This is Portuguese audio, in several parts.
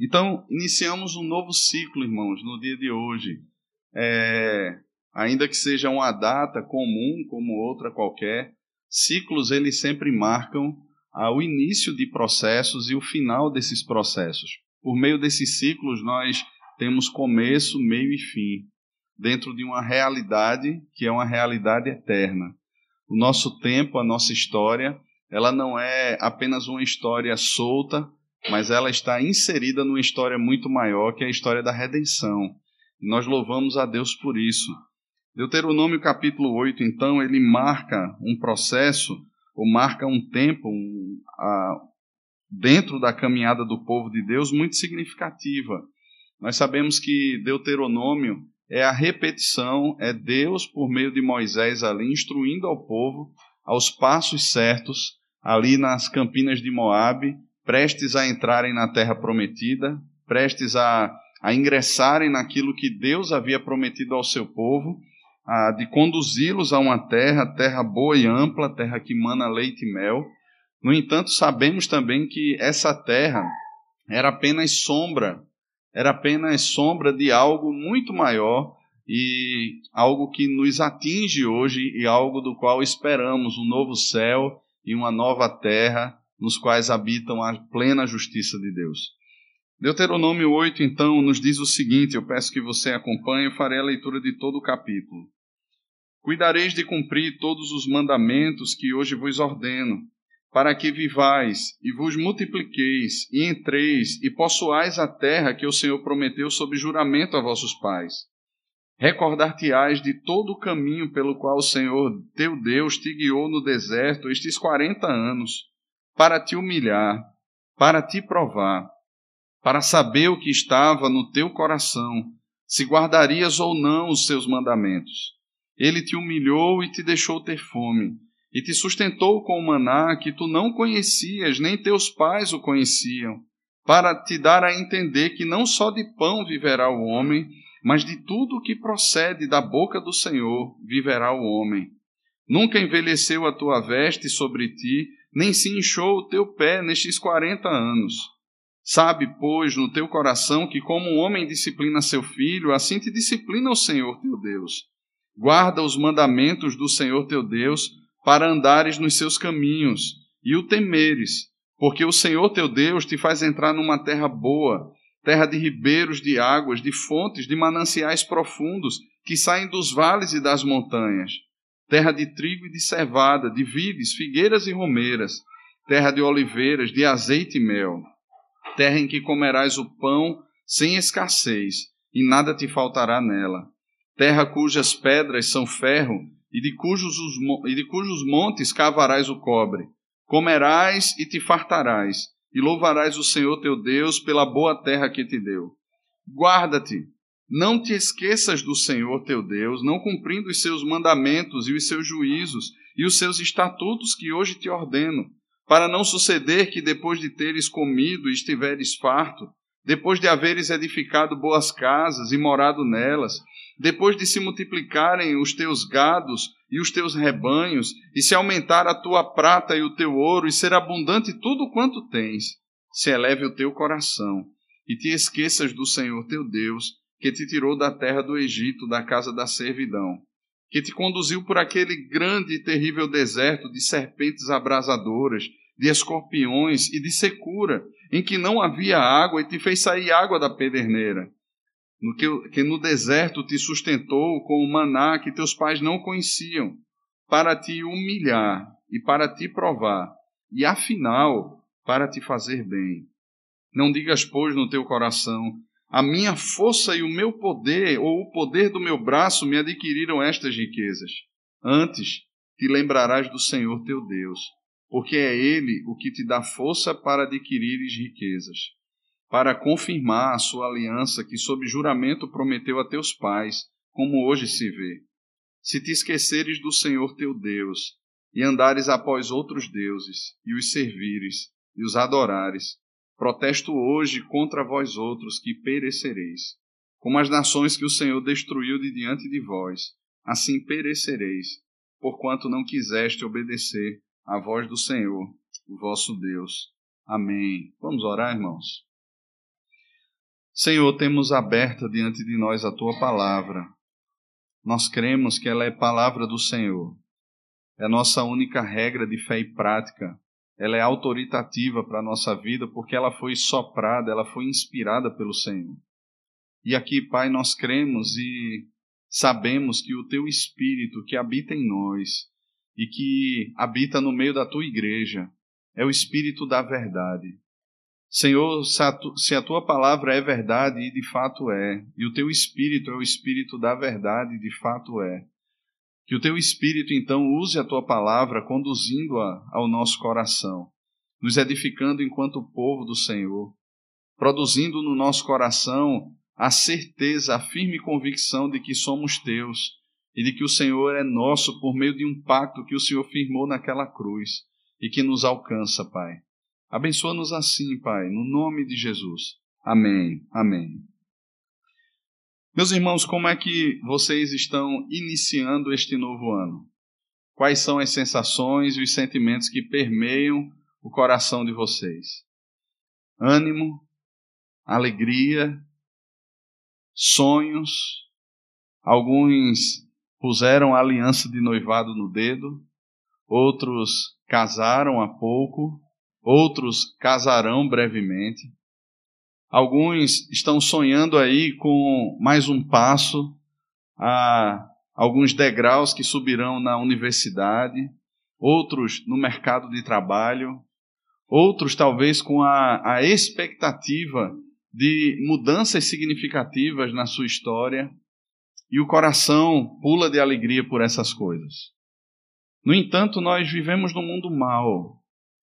Então, iniciamos um novo ciclo, irmãos, no dia de hoje. É, ainda que seja uma data comum como outra qualquer, ciclos eles sempre marcam o início de processos e o final desses processos. Por meio desses ciclos, nós temos começo, meio e fim, dentro de uma realidade que é uma realidade eterna. O nosso tempo, a nossa história, ela não é apenas uma história solta, mas ela está inserida numa história muito maior, que é a história da redenção. E nós louvamos a Deus por isso. Deuteronômio capítulo 8, então, ele marca um processo, ou marca um tempo um, a, dentro da caminhada do povo de Deus muito significativa. Nós sabemos que Deuteronômio é a repetição, é Deus, por meio de Moisés ali, instruindo ao povo aos passos certos, ali nas campinas de Moabe, prestes a entrarem na terra prometida, prestes a, a ingressarem naquilo que Deus havia prometido ao seu povo, a, de conduzi-los a uma terra, terra boa e ampla, terra que mana leite e mel. No entanto, sabemos também que essa terra era apenas sombra, era apenas sombra de algo muito maior e algo que nos atinge hoje e algo do qual esperamos um novo céu e uma nova terra nos quais habitam a plena justiça de Deus. Deuteronômio 8, então, nos diz o seguinte: eu peço que você acompanhe, eu farei a leitura de todo o capítulo. Cuidareis de cumprir todos os mandamentos que hoje vos ordeno, para que vivais e vos multipliqueis e entreis e possuais a terra que o Senhor prometeu sob juramento a vossos pais. Recordar-te-ás de todo o caminho pelo qual o Senhor teu Deus te guiou no deserto estes quarenta anos para te humilhar, para te provar, para saber o que estava no teu coração, se guardarias ou não os seus mandamentos. Ele te humilhou e te deixou ter fome, e te sustentou com o maná que tu não conhecias, nem teus pais o conheciam, para te dar a entender que não só de pão viverá o homem, mas de tudo o que procede da boca do Senhor viverá o homem. Nunca envelheceu a tua veste sobre ti, nem se inchou o teu pé nestes quarenta anos. Sabe, pois, no teu coração que, como um homem disciplina seu filho, assim te disciplina o Senhor teu Deus. Guarda os mandamentos do Senhor teu Deus, para andares nos seus caminhos e o temeres, porque o Senhor teu Deus te faz entrar numa terra boa, terra de ribeiros de águas, de fontes, de mananciais profundos que saem dos vales e das montanhas terra de trigo e de cevada, de vides, figueiras e romeiras, terra de oliveiras, de azeite e mel, terra em que comerás o pão sem escassez, e nada te faltará nela, terra cujas pedras são ferro, e de cujos, os, e de cujos montes cavarás o cobre. Comerás e te fartarás, e louvarás o Senhor teu Deus pela boa terra que te deu. Guarda-te não te esqueças do Senhor teu Deus, não cumprindo os seus mandamentos e os seus juízos e os seus estatutos que hoje te ordeno, para não suceder que depois de teres comido e estiveres farto, depois de haveres edificado boas casas e morado nelas, depois de se multiplicarem os teus gados e os teus rebanhos, e se aumentar a tua prata e o teu ouro, e ser abundante tudo quanto tens, se eleve o teu coração, e te esqueças do Senhor teu Deus, que te tirou da terra do Egito, da casa da servidão, que te conduziu por aquele grande e terrível deserto de serpentes abrasadoras, de escorpiões e de secura, em que não havia água e te fez sair água da pederneira. No que, que no deserto te sustentou com o maná que teus pais não conheciam, para te humilhar e para te provar, e afinal, para te fazer bem. Não digas, pois, no teu coração: a minha força e o meu poder, ou o poder do meu braço, me adquiriram estas riquezas. Antes te lembrarás do Senhor teu Deus, porque é Ele o que te dá força para adquirires riquezas, para confirmar a sua aliança que, sob juramento, prometeu a teus pais, como hoje se vê. Se te esqueceres do Senhor teu Deus, e andares após outros deuses, e os servires, e os adorares, Protesto hoje contra vós outros que perecereis. Como as nações que o Senhor destruiu de diante de vós, assim perecereis, porquanto não quiseste obedecer à voz do Senhor, o vosso Deus. Amém. Vamos orar, irmãos. Senhor, temos aberta diante de nós a tua palavra. Nós cremos que ela é palavra do Senhor. É nossa única regra de fé e prática. Ela é autoritativa para a nossa vida porque ela foi soprada, ela foi inspirada pelo Senhor. E aqui, Pai, nós cremos e sabemos que o teu Espírito que habita em nós e que habita no meio da tua igreja é o Espírito da verdade. Senhor, se a tua palavra é verdade, e de fato é, e o teu espírito é o espírito da verdade, e de fato é, que o teu espírito então use a tua palavra, conduzindo-a ao nosso coração, nos edificando enquanto povo do Senhor, produzindo no nosso coração a certeza, a firme convicção de que somos teus e de que o Senhor é nosso por meio de um pacto que o Senhor firmou naquela cruz e que nos alcança, Pai. Abençoa-nos assim, Pai, no nome de Jesus. Amém. Amém. Meus irmãos, como é que vocês estão iniciando este novo ano? Quais são as sensações e os sentimentos que permeiam o coração de vocês? Ânimo, alegria, sonhos. Alguns puseram a aliança de noivado no dedo, outros casaram há pouco, outros casarão brevemente. Alguns estão sonhando aí com mais um passo, a alguns degraus que subirão na universidade, outros no mercado de trabalho, outros talvez com a, a expectativa de mudanças significativas na sua história, e o coração pula de alegria por essas coisas. No entanto, nós vivemos num mundo mau,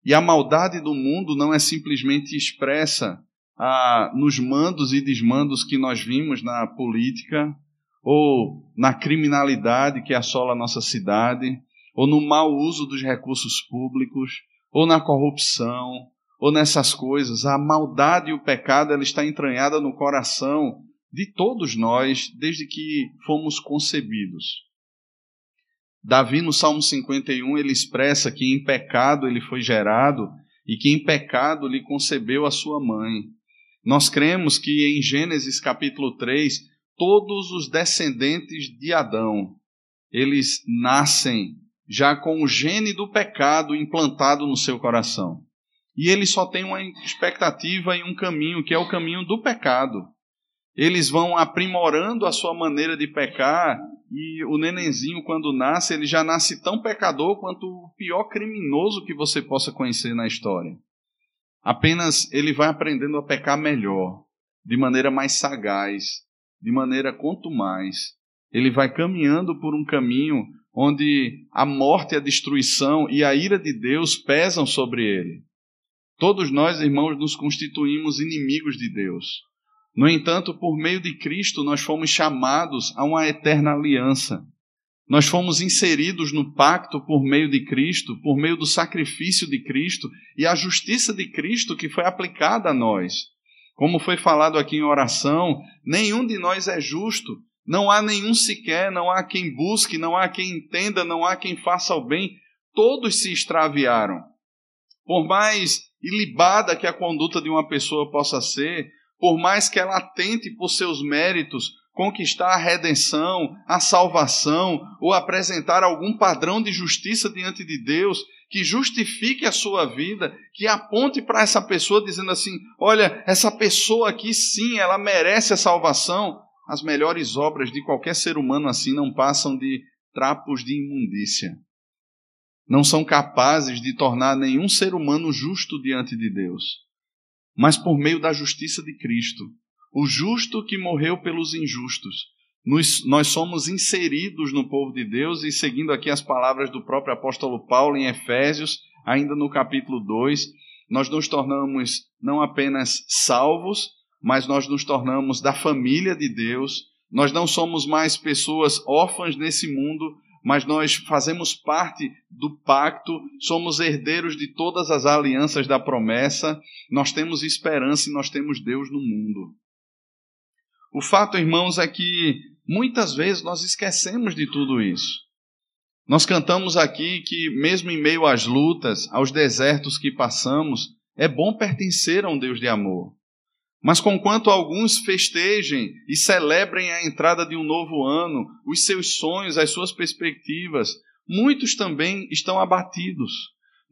e a maldade do mundo não é simplesmente expressa ah, nos mandos e desmandos que nós vimos na política, ou na criminalidade que assola a nossa cidade, ou no mau uso dos recursos públicos, ou na corrupção, ou nessas coisas. A maldade e o pecado ela está entranhada no coração de todos nós desde que fomos concebidos. Davi, no Salmo 51, ele expressa que em pecado ele foi gerado e que em pecado lhe concebeu a sua mãe. Nós cremos que em Gênesis capítulo 3, todos os descendentes de Adão, eles nascem já com o gene do pecado implantado no seu coração. E eles só têm uma expectativa e um caminho, que é o caminho do pecado eles vão aprimorando a sua maneira de pecar e o nenenzinho quando nasce, ele já nasce tão pecador quanto o pior criminoso que você possa conhecer na história. Apenas ele vai aprendendo a pecar melhor, de maneira mais sagaz, de maneira quanto mais. Ele vai caminhando por um caminho onde a morte, a destruição e a ira de Deus pesam sobre ele. Todos nós, irmãos, nos constituímos inimigos de Deus. No entanto, por meio de Cristo, nós fomos chamados a uma eterna aliança. Nós fomos inseridos no pacto por meio de Cristo, por meio do sacrifício de Cristo e a justiça de Cristo que foi aplicada a nós. Como foi falado aqui em oração, nenhum de nós é justo, não há nenhum sequer, não há quem busque, não há quem entenda, não há quem faça o bem, todos se extraviaram. Por mais ilibada que a conduta de uma pessoa possa ser, por mais que ela tente por seus méritos conquistar a redenção, a salvação ou apresentar algum padrão de justiça diante de Deus que justifique a sua vida, que aponte para essa pessoa dizendo assim: olha, essa pessoa aqui sim, ela merece a salvação. As melhores obras de qualquer ser humano assim não passam de trapos de imundícia. Não são capazes de tornar nenhum ser humano justo diante de Deus mas por meio da justiça de Cristo. O justo que morreu pelos injustos. Nós, nós somos inseridos no povo de Deus, e seguindo aqui as palavras do próprio apóstolo Paulo em Efésios, ainda no capítulo 2, nós nos tornamos não apenas salvos, mas nós nos tornamos da família de Deus. Nós não somos mais pessoas órfãs nesse mundo, mas nós fazemos parte do pacto, somos herdeiros de todas as alianças da promessa, nós temos esperança e nós temos Deus no mundo. O fato, irmãos, é que muitas vezes nós esquecemos de tudo isso. Nós cantamos aqui que, mesmo em meio às lutas, aos desertos que passamos, é bom pertencer a um Deus de amor. Mas conquanto alguns festejem e celebrem a entrada de um novo ano, os seus sonhos, as suas perspectivas, muitos também estão abatidos,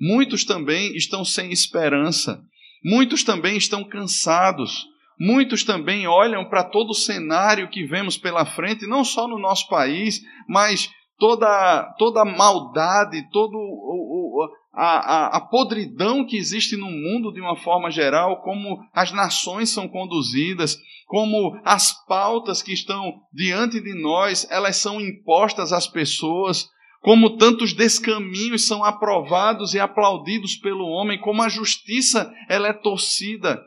muitos também estão sem esperança, muitos também estão cansados, muitos também olham para todo o cenário que vemos pela frente, não só no nosso país, mas toda, toda a maldade, todo a, a, a, podridão que existe no mundo de uma forma geral, como as nações são conduzidas, como as pautas que estão diante de nós, elas são impostas às pessoas, como tantos descaminhos são aprovados e aplaudidos pelo homem, como a justiça ela é torcida.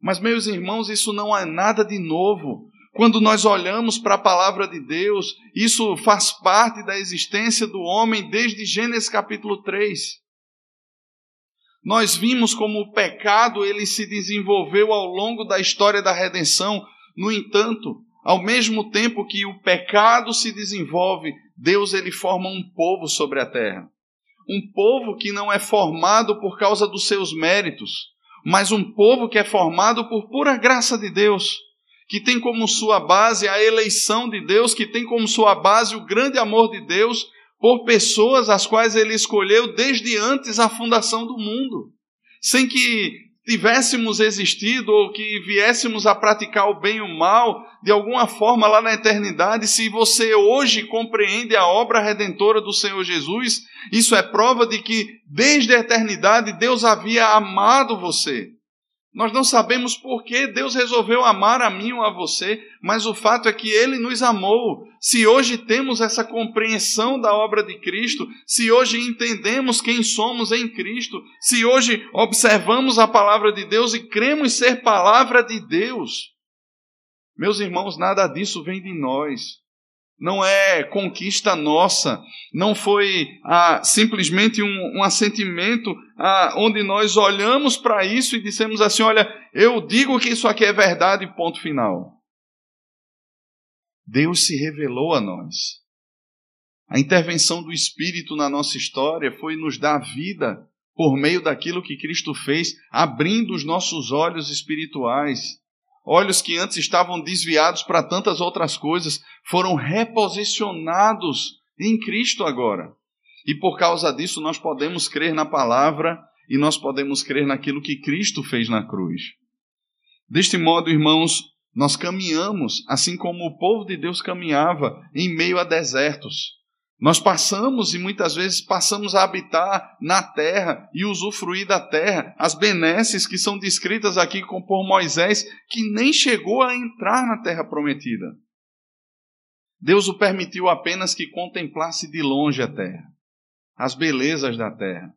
Mas meus irmãos, isso não é nada de novo. Quando nós olhamos para a palavra de Deus, isso faz parte da existência do homem desde Gênesis capítulo 3. Nós vimos como o pecado ele se desenvolveu ao longo da história da redenção. No entanto, ao mesmo tempo que o pecado se desenvolve, Deus ele forma um povo sobre a terra. Um povo que não é formado por causa dos seus méritos, mas um povo que é formado por pura graça de Deus, que tem como sua base a eleição de Deus, que tem como sua base o grande amor de Deus por pessoas as quais ele escolheu desde antes a fundação do mundo, sem que tivéssemos existido ou que viéssemos a praticar o bem e o mal de alguma forma lá na eternidade, se você hoje compreende a obra redentora do Senhor Jesus, isso é prova de que desde a eternidade Deus havia amado você. Nós não sabemos por que Deus resolveu amar a mim ou a você, mas o fato é que Ele nos amou. Se hoje temos essa compreensão da obra de Cristo, se hoje entendemos quem somos em Cristo, se hoje observamos a palavra de Deus e cremos ser palavra de Deus, meus irmãos, nada disso vem de nós não é conquista nossa, não foi ah, simplesmente um, um assentimento ah, onde nós olhamos para isso e dissemos assim: olha, eu digo que isso aqui é verdade, ponto final. Deus se revelou a nós. A intervenção do Espírito na nossa história foi nos dar vida por meio daquilo que Cristo fez, abrindo os nossos olhos espirituais Olhos que antes estavam desviados para tantas outras coisas foram reposicionados em Cristo agora. E por causa disso nós podemos crer na palavra e nós podemos crer naquilo que Cristo fez na cruz. Deste modo, irmãos, nós caminhamos assim como o povo de Deus caminhava em meio a desertos. Nós passamos e muitas vezes passamos a habitar na terra e usufruir da terra, as benesses que são descritas aqui por Moisés, que nem chegou a entrar na terra prometida. Deus o permitiu apenas que contemplasse de longe a terra, as belezas da terra.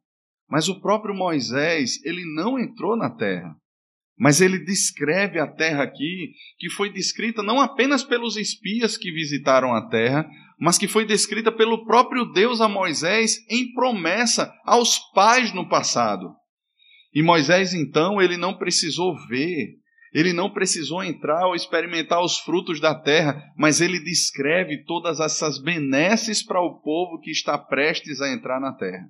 Mas o próprio Moisés, ele não entrou na terra. Mas ele descreve a terra aqui, que foi descrita não apenas pelos espias que visitaram a terra, mas que foi descrita pelo próprio Deus a Moisés em promessa aos pais no passado. E Moisés, então, ele não precisou ver, ele não precisou entrar ou experimentar os frutos da terra, mas ele descreve todas essas benesses para o povo que está prestes a entrar na terra.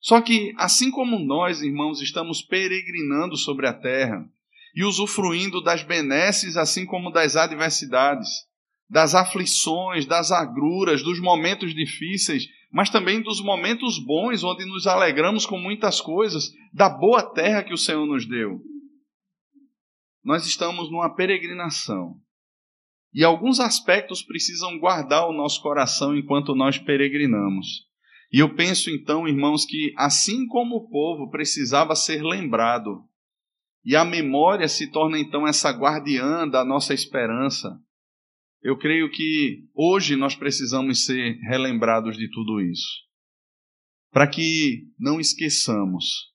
Só que, assim como nós, irmãos, estamos peregrinando sobre a terra e usufruindo das benesses, assim como das adversidades, das aflições, das agruras, dos momentos difíceis, mas também dos momentos bons, onde nos alegramos com muitas coisas, da boa terra que o Senhor nos deu. Nós estamos numa peregrinação. E alguns aspectos precisam guardar o nosso coração enquanto nós peregrinamos. E eu penso então, irmãos, que assim como o povo precisava ser lembrado, e a memória se torna então essa guardiã da nossa esperança, eu creio que hoje nós precisamos ser relembrados de tudo isso, para que não esqueçamos.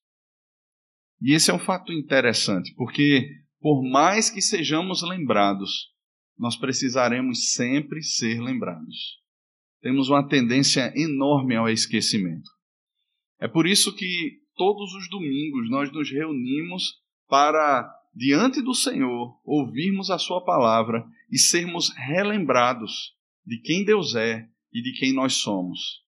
E esse é um fato interessante, porque por mais que sejamos lembrados, nós precisaremos sempre ser lembrados. Temos uma tendência enorme ao esquecimento. É por isso que todos os domingos nós nos reunimos para diante do Senhor, ouvirmos a Sua palavra e sermos relembrados de quem Deus é e de quem nós somos.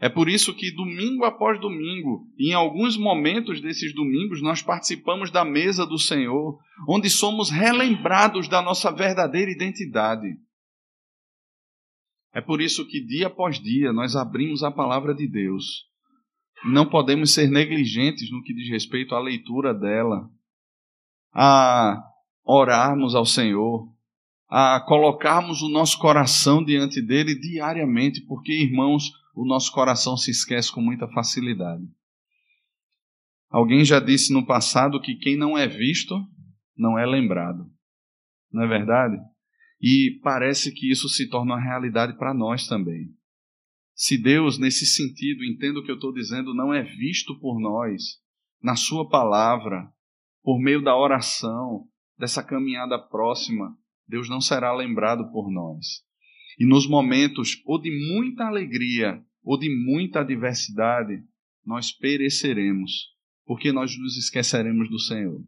É por isso que domingo após domingo, em alguns momentos desses domingos, nós participamos da mesa do Senhor, onde somos relembrados da nossa verdadeira identidade. É por isso que dia após dia nós abrimos a palavra de Deus. Não podemos ser negligentes no que diz respeito à leitura dela, a orarmos ao Senhor, a colocarmos o nosso coração diante dele diariamente, porque, irmãos, o nosso coração se esquece com muita facilidade. Alguém já disse no passado que quem não é visto não é lembrado. Não é verdade? E parece que isso se torna uma realidade para nós também. Se Deus, nesse sentido, entenda o que eu estou dizendo, não é visto por nós, na Sua palavra, por meio da oração, dessa caminhada próxima, Deus não será lembrado por nós. E nos momentos ou de muita alegria ou de muita adversidade, nós pereceremos, porque nós nos esqueceremos do Senhor.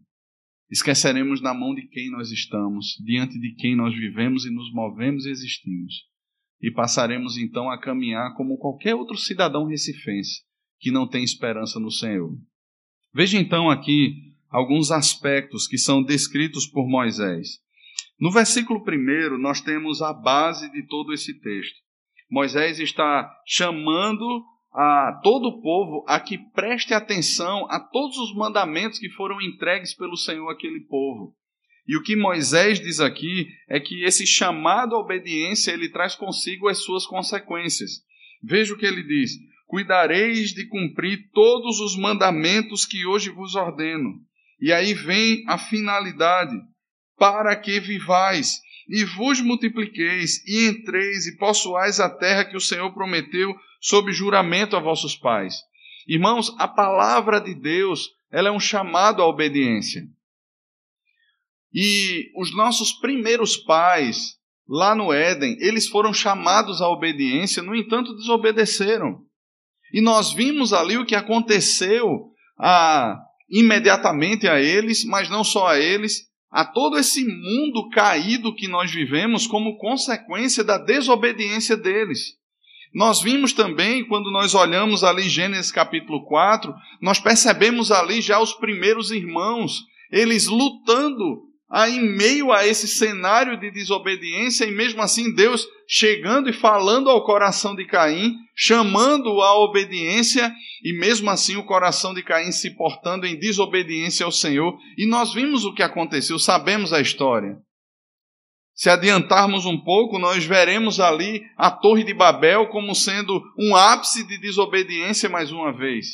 Esqueceremos na mão de quem nós estamos, diante de quem nós vivemos e nos movemos e existimos. E passaremos então a caminhar como qualquer outro cidadão recifense que não tem esperança no Senhor. Veja então aqui alguns aspectos que são descritos por Moisés. No versículo 1, nós temos a base de todo esse texto. Moisés está chamando a todo o povo a que preste atenção a todos os mandamentos que foram entregues pelo Senhor àquele povo. E o que Moisés diz aqui é que esse chamado à obediência ele traz consigo as suas consequências. Veja o que ele diz: Cuidareis de cumprir todos os mandamentos que hoje vos ordeno. E aí vem a finalidade para que vivais e vos multipliqueis e entreis e possuais a terra que o Senhor prometeu sob juramento a vossos pais. Irmãos, a palavra de Deus, ela é um chamado à obediência. E os nossos primeiros pais, lá no Éden, eles foram chamados à obediência, no entanto, desobedeceram. E nós vimos ali o que aconteceu a, imediatamente a eles, mas não só a eles, a todo esse mundo caído que nós vivemos como consequência da desobediência deles. Nós vimos também, quando nós olhamos ali Gênesis capítulo 4, nós percebemos ali já os primeiros irmãos, eles lutando em meio a esse cenário de desobediência, e mesmo assim Deus chegando e falando ao coração de Caim, chamando-o à obediência, e mesmo assim o coração de Caim se portando em desobediência ao Senhor. E nós vimos o que aconteceu, sabemos a história. Se adiantarmos um pouco, nós veremos ali a Torre de Babel como sendo um ápice de desobediência mais uma vez.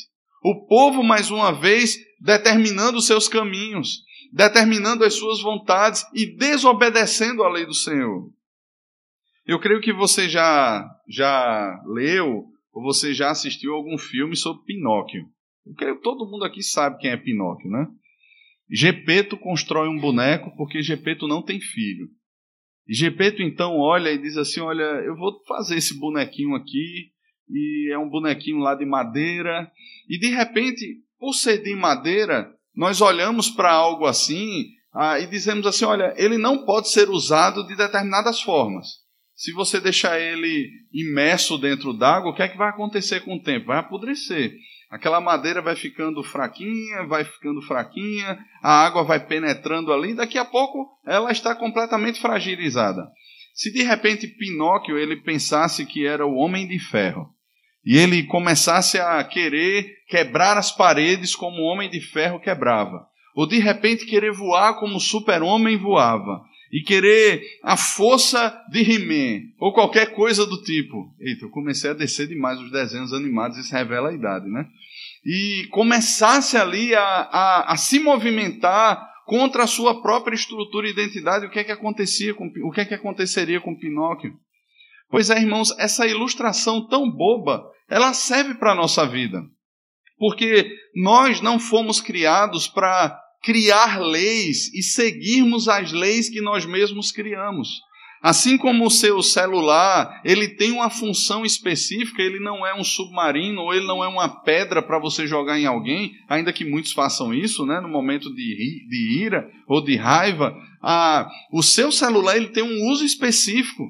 O povo, mais uma vez, determinando seus caminhos, determinando as suas vontades e desobedecendo a lei do Senhor. Eu creio que você já, já leu ou você já assistiu algum filme sobre Pinóquio. Eu creio que todo mundo aqui sabe quem é Pinóquio, né? Gepeto constrói um boneco porque Gepeto não tem filho. E Gepeto então olha e diz assim: Olha, eu vou fazer esse bonequinho aqui, e é um bonequinho lá de madeira. E de repente, por ser de madeira, nós olhamos para algo assim ah, e dizemos assim: Olha, ele não pode ser usado de determinadas formas. Se você deixar ele imerso dentro d'água, o que é que vai acontecer com o tempo? Vai apodrecer. Aquela madeira vai ficando fraquinha, vai ficando fraquinha, a água vai penetrando ali, daqui a pouco ela está completamente fragilizada. Se de repente Pinóquio ele pensasse que era o homem de ferro e ele começasse a querer quebrar as paredes como o homem de ferro quebrava, ou de repente querer voar como o super-homem voava, e querer a força de He-Man, ou qualquer coisa do tipo. Eita, eu comecei a descer demais os desenhos animados, isso revela a idade, né? E começasse ali a, a, a se movimentar contra a sua própria estrutura e identidade, o que é que acontecia com, o que é que aconteceria com Pinóquio? Pois é, irmãos, essa ilustração tão boba, ela serve para a nossa vida. Porque nós não fomos criados para criar leis e seguirmos as leis que nós mesmos criamos. Assim como o seu celular, ele tem uma função específica, ele não é um submarino ou ele não é uma pedra para você jogar em alguém, ainda que muitos façam isso, né, no momento de, de ira ou de raiva. Ah, o seu celular ele tem um uso específico.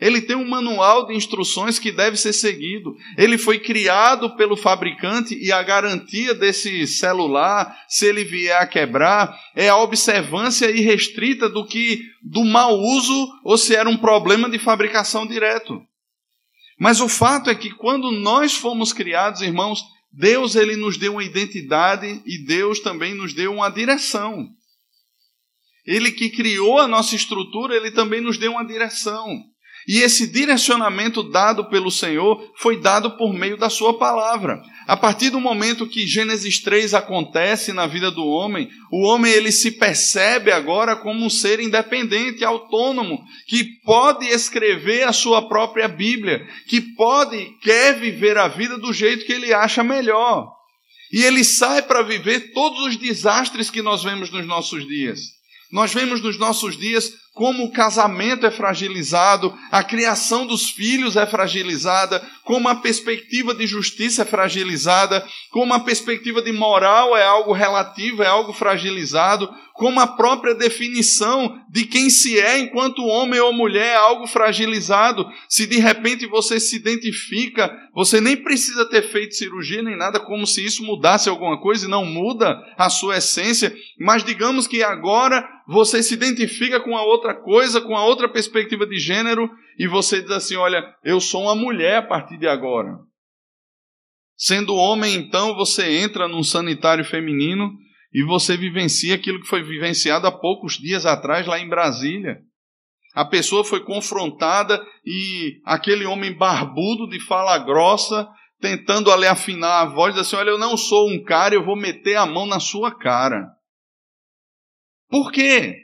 Ele tem um manual de instruções que deve ser seguido. Ele foi criado pelo fabricante e a garantia desse celular, se ele vier a quebrar, é a observância irrestrita do que do mau uso ou se era um problema de fabricação direto. Mas o fato é que quando nós fomos criados, irmãos, Deus ele nos deu uma identidade e Deus também nos deu uma direção. Ele que criou a nossa estrutura, ele também nos deu uma direção. E esse direcionamento dado pelo Senhor foi dado por meio da Sua palavra. A partir do momento que Gênesis 3 acontece na vida do homem, o homem ele se percebe agora como um ser independente, autônomo, que pode escrever a sua própria Bíblia, que pode, quer viver a vida do jeito que ele acha melhor. E ele sai para viver todos os desastres que nós vemos nos nossos dias. Nós vemos nos nossos dias como o casamento é fragilizado, a criação dos filhos é fragilizada, como a perspectiva de justiça é fragilizada, como a perspectiva de moral é algo relativo, é algo fragilizado, como a própria definição de quem se é enquanto homem ou mulher é algo fragilizado. Se de repente você se identifica, você nem precisa ter feito cirurgia nem nada, como se isso mudasse alguma coisa e não muda a sua essência, mas digamos que agora você se identifica com a outra coisa, com a outra perspectiva de gênero, e você diz assim: olha, eu sou uma mulher a partir de agora. Sendo homem, então, você entra num sanitário feminino e você vivencia aquilo que foi vivenciado há poucos dias atrás lá em Brasília. A pessoa foi confrontada e aquele homem barbudo de fala grossa, tentando ali afinar a voz, assim: Olha, eu não sou um cara, eu vou meter a mão na sua cara. Por quê?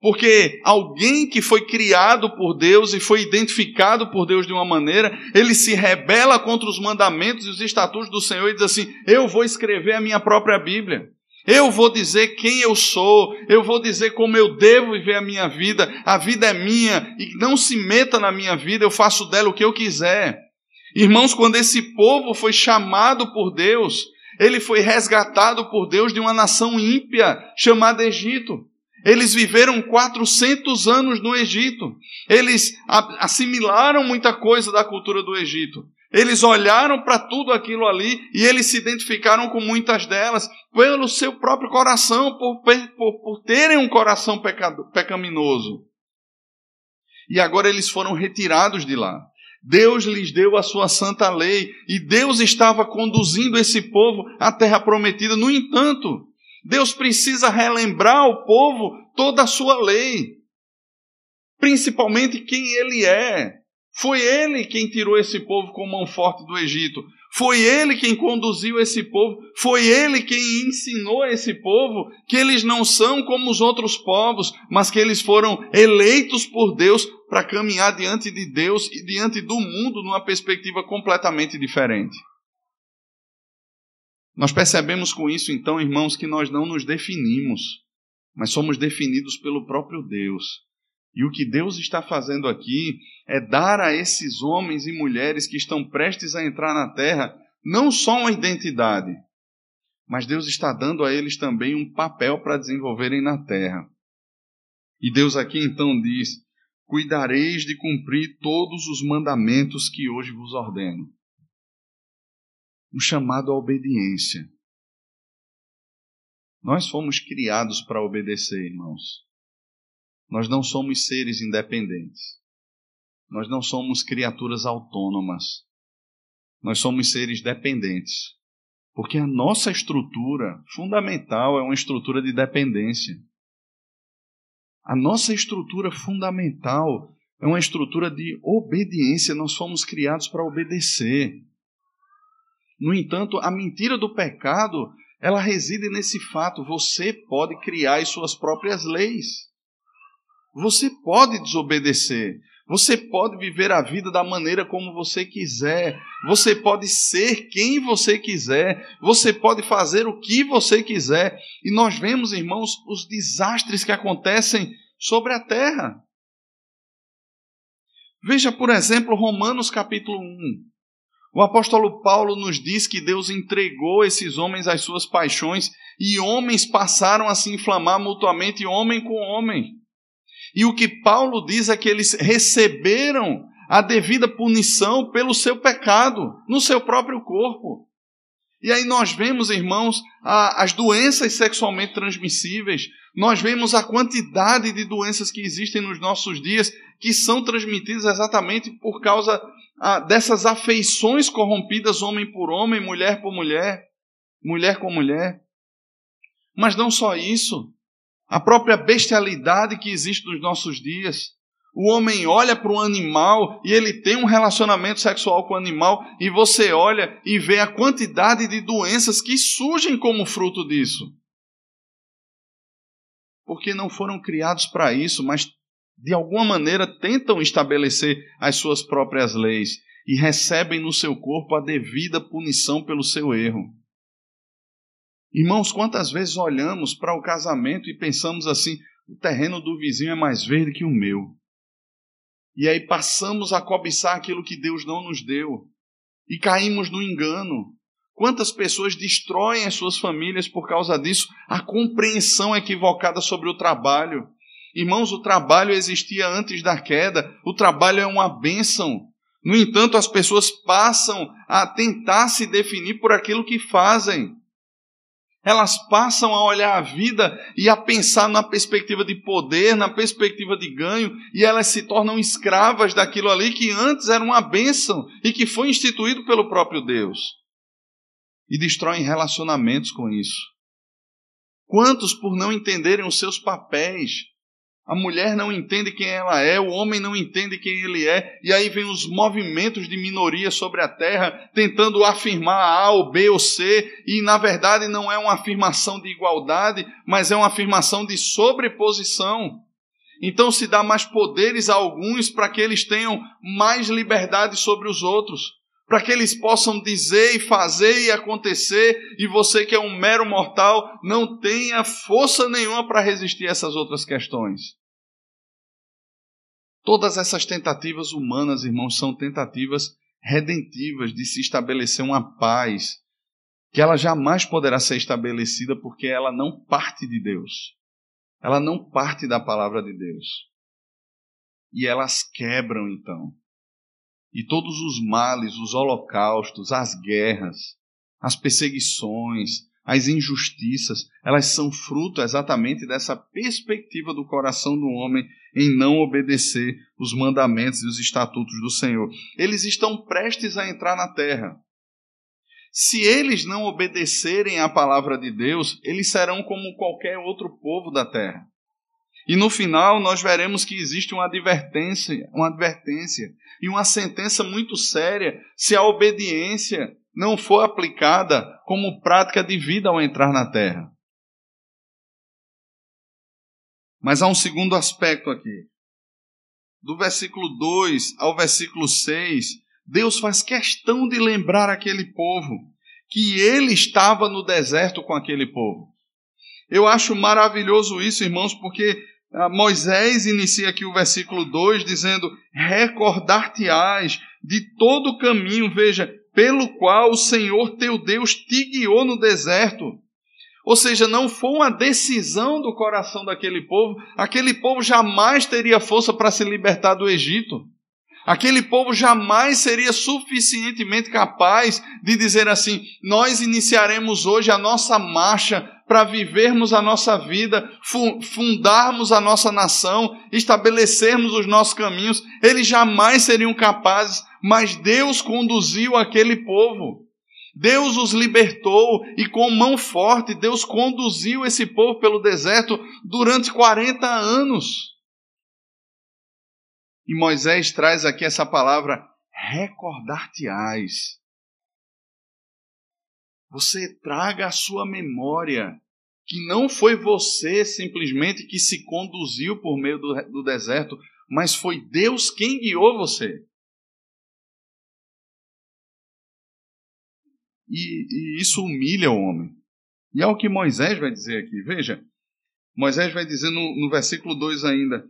Porque alguém que foi criado por Deus e foi identificado por Deus de uma maneira, ele se rebela contra os mandamentos e os estatutos do Senhor e diz assim: Eu vou escrever a minha própria Bíblia. Eu vou dizer quem eu sou, eu vou dizer como eu devo viver a minha vida, a vida é minha, e não se meta na minha vida, eu faço dela o que eu quiser. Irmãos, quando esse povo foi chamado por Deus, ele foi resgatado por Deus de uma nação ímpia chamada Egito. Eles viveram 400 anos no Egito. Eles assimilaram muita coisa da cultura do Egito. Eles olharam para tudo aquilo ali e eles se identificaram com muitas delas pelo seu próprio coração, por, por, por terem um coração pecado, pecaminoso. E agora eles foram retirados de lá. Deus lhes deu a sua santa lei e Deus estava conduzindo esse povo à terra prometida. No entanto, Deus precisa relembrar ao povo toda a sua lei, principalmente quem ele é. Foi ele quem tirou esse povo com mão forte do Egito. Foi ele quem conduziu esse povo. Foi ele quem ensinou esse povo que eles não são como os outros povos, mas que eles foram eleitos por Deus para caminhar diante de Deus e diante do mundo numa perspectiva completamente diferente. Nós percebemos com isso, então, irmãos, que nós não nos definimos, mas somos definidos pelo próprio Deus. E o que Deus está fazendo aqui é dar a esses homens e mulheres que estão prestes a entrar na terra não só uma identidade, mas Deus está dando a eles também um papel para desenvolverem na terra. E Deus aqui então diz: Cuidareis de cumprir todos os mandamentos que hoje vos ordeno. Um chamado à obediência. Nós fomos criados para obedecer, irmãos. Nós não somos seres independentes. Nós não somos criaturas autônomas. Nós somos seres dependentes. Porque a nossa estrutura fundamental é uma estrutura de dependência. A nossa estrutura fundamental é uma estrutura de obediência. Nós fomos criados para obedecer. No entanto, a mentira do pecado, ela reside nesse fato: você pode criar as suas próprias leis. Você pode desobedecer. Você pode viver a vida da maneira como você quiser. Você pode ser quem você quiser. Você pode fazer o que você quiser. E nós vemos, irmãos, os desastres que acontecem sobre a terra. Veja, por exemplo, Romanos capítulo 1. O apóstolo Paulo nos diz que Deus entregou esses homens às suas paixões e homens passaram a se inflamar mutuamente, homem com homem. E o que Paulo diz é que eles receberam a devida punição pelo seu pecado, no seu próprio corpo. E aí nós vemos, irmãos, a, as doenças sexualmente transmissíveis, nós vemos a quantidade de doenças que existem nos nossos dias que são transmitidas exatamente por causa a, dessas afeições corrompidas, homem por homem, mulher por mulher, mulher com mulher. Mas não só isso, a própria bestialidade que existe nos nossos dias. O homem olha para um animal e ele tem um relacionamento sexual com o animal, e você olha e vê a quantidade de doenças que surgem como fruto disso. Porque não foram criados para isso, mas de alguma maneira tentam estabelecer as suas próprias leis e recebem no seu corpo a devida punição pelo seu erro. Irmãos, quantas vezes olhamos para o casamento e pensamos assim: o terreno do vizinho é mais verde que o meu e aí passamos a cobiçar aquilo que Deus não nos deu e caímos no engano. Quantas pessoas destroem as suas famílias por causa disso? A compreensão equivocada sobre o trabalho. Irmãos, o trabalho existia antes da queda, o trabalho é uma bênção. No entanto, as pessoas passam a tentar se definir por aquilo que fazem. Elas passam a olhar a vida e a pensar na perspectiva de poder, na perspectiva de ganho, e elas se tornam escravas daquilo ali que antes era uma bênção e que foi instituído pelo próprio Deus. E destroem relacionamentos com isso. Quantos, por não entenderem os seus papéis, a mulher não entende quem ela é, o homem não entende quem ele é, e aí vem os movimentos de minoria sobre a terra tentando afirmar A ou B ou C, e na verdade não é uma afirmação de igualdade, mas é uma afirmação de sobreposição. Então se dá mais poderes a alguns para que eles tenham mais liberdade sobre os outros, para que eles possam dizer e fazer e acontecer, e você que é um mero mortal não tenha força nenhuma para resistir a essas outras questões. Todas essas tentativas humanas, irmãos, são tentativas redentivas de se estabelecer uma paz que ela jamais poderá ser estabelecida porque ela não parte de Deus. Ela não parte da palavra de Deus. E elas quebram então. E todos os males, os holocaustos, as guerras, as perseguições, as injustiças, elas são fruto exatamente dessa perspectiva do coração do homem em não obedecer os mandamentos e os estatutos do Senhor. Eles estão prestes a entrar na terra. Se eles não obedecerem à palavra de Deus, eles serão como qualquer outro povo da terra. E no final nós veremos que existe uma advertência, uma advertência e uma sentença muito séria se a obediência não for aplicada como prática de vida ao entrar na terra. Mas há um segundo aspecto aqui. Do versículo 2 ao versículo 6, Deus faz questão de lembrar aquele povo que ele estava no deserto com aquele povo. Eu acho maravilhoso isso, irmãos, porque ah, Moisés inicia aqui o versículo 2 dizendo: Recordar-te-ás de todo o caminho, veja, pelo qual o Senhor teu Deus te guiou no deserto. Ou seja, não foi uma decisão do coração daquele povo, aquele povo jamais teria força para se libertar do Egito. Aquele povo jamais seria suficientemente capaz de dizer assim: nós iniciaremos hoje a nossa marcha para vivermos a nossa vida, fundarmos a nossa nação, estabelecermos os nossos caminhos. Eles jamais seriam capazes mas Deus conduziu aquele povo. Deus os libertou e com mão forte Deus conduziu esse povo pelo deserto durante 40 anos. E Moisés traz aqui essa palavra recordar-te-ás. Você traga à sua memória que não foi você simplesmente que se conduziu por meio do, do deserto, mas foi Deus quem guiou você. e, e isso humilha o homem. E é o que Moisés vai dizer aqui. Veja, Moisés vai dizer no, no versículo 2 ainda: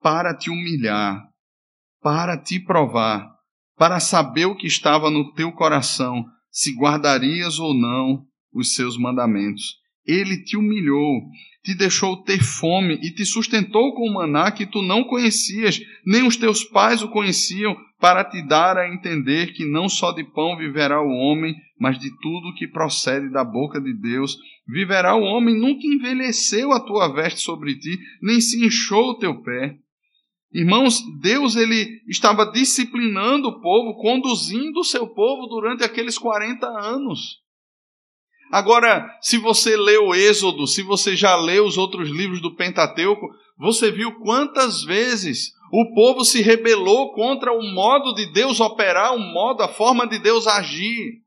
para te humilhar, para te provar, para saber o que estava no teu coração, se guardarias ou não os seus mandamentos. Ele te humilhou te deixou ter fome e te sustentou com o maná que tu não conhecias, nem os teus pais o conheciam, para te dar a entender que não só de pão viverá o homem, mas de tudo que procede da boca de Deus. Viverá o homem, nunca envelheceu a tua veste sobre ti, nem se inchou o teu pé. Irmãos, Deus ele estava disciplinando o povo, conduzindo o seu povo durante aqueles 40 anos. Agora, se você lê o Êxodo, se você já leu os outros livros do Pentateuco, você viu quantas vezes o povo se rebelou contra o modo de Deus operar, o modo, a forma de Deus agir.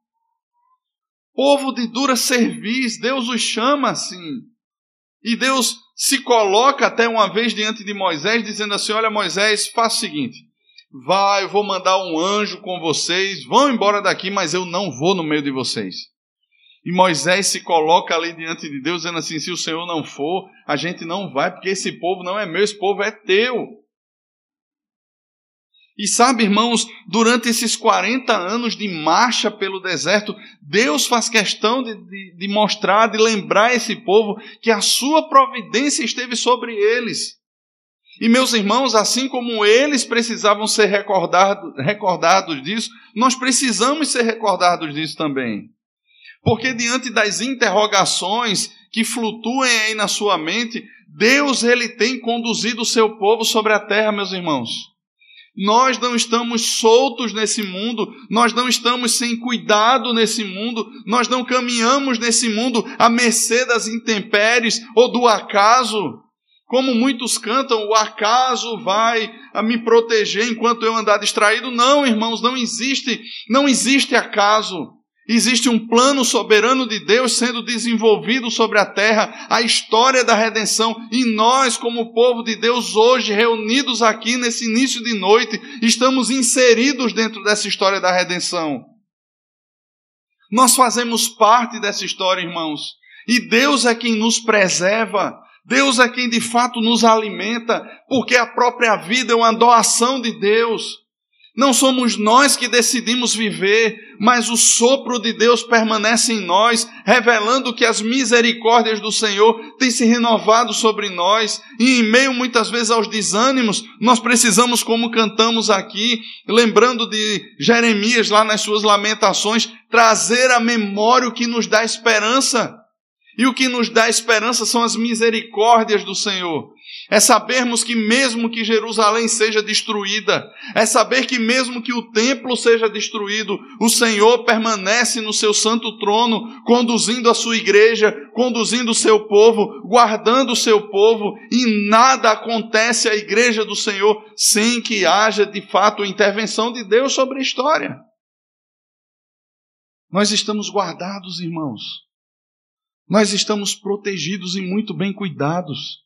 Povo de dura cerviz, Deus os chama assim. E Deus se coloca até uma vez diante de Moisés, dizendo assim: Olha, Moisés, faça o seguinte: vai, eu vou mandar um anjo com vocês, vão embora daqui, mas eu não vou no meio de vocês. E Moisés se coloca ali diante de Deus, dizendo assim: se o Senhor não for, a gente não vai, porque esse povo não é meu, esse povo é teu. E sabe, irmãos, durante esses 40 anos de marcha pelo deserto, Deus faz questão de, de, de, mostrar, de lembrar esse povo que a sua providência esteve sobre eles. E meus irmãos, assim como eles precisavam ser recordados, recordados disso, nós precisamos ser recordados disso também. Porque diante das interrogações que flutuem aí na sua mente, Deus ele tem conduzido o seu povo sobre a terra, meus irmãos. Nós não estamos soltos nesse mundo, nós não estamos sem cuidado nesse mundo, nós não caminhamos nesse mundo à mercê das intempéries ou do acaso. Como muitos cantam, o acaso vai me proteger enquanto eu andar distraído. Não, irmãos, não existe, não existe acaso. Existe um plano soberano de Deus sendo desenvolvido sobre a terra, a história da redenção, e nós, como povo de Deus, hoje, reunidos aqui nesse início de noite, estamos inseridos dentro dessa história da redenção. Nós fazemos parte dessa história, irmãos, e Deus é quem nos preserva, Deus é quem de fato nos alimenta, porque a própria vida é uma doação de Deus. Não somos nós que decidimos viver, mas o sopro de Deus permanece em nós, revelando que as misericórdias do Senhor têm se renovado sobre nós, e em meio muitas vezes aos desânimos, nós precisamos, como cantamos aqui, lembrando de Jeremias lá nas suas lamentações, trazer à memória o que nos dá esperança. E o que nos dá esperança são as misericórdias do Senhor. É sabermos que, mesmo que Jerusalém seja destruída, é saber que, mesmo que o templo seja destruído, o Senhor permanece no seu santo trono, conduzindo a sua igreja, conduzindo o seu povo, guardando o seu povo, e nada acontece à igreja do Senhor sem que haja de fato a intervenção de Deus sobre a história. Nós estamos guardados, irmãos. Nós estamos protegidos e muito bem cuidados.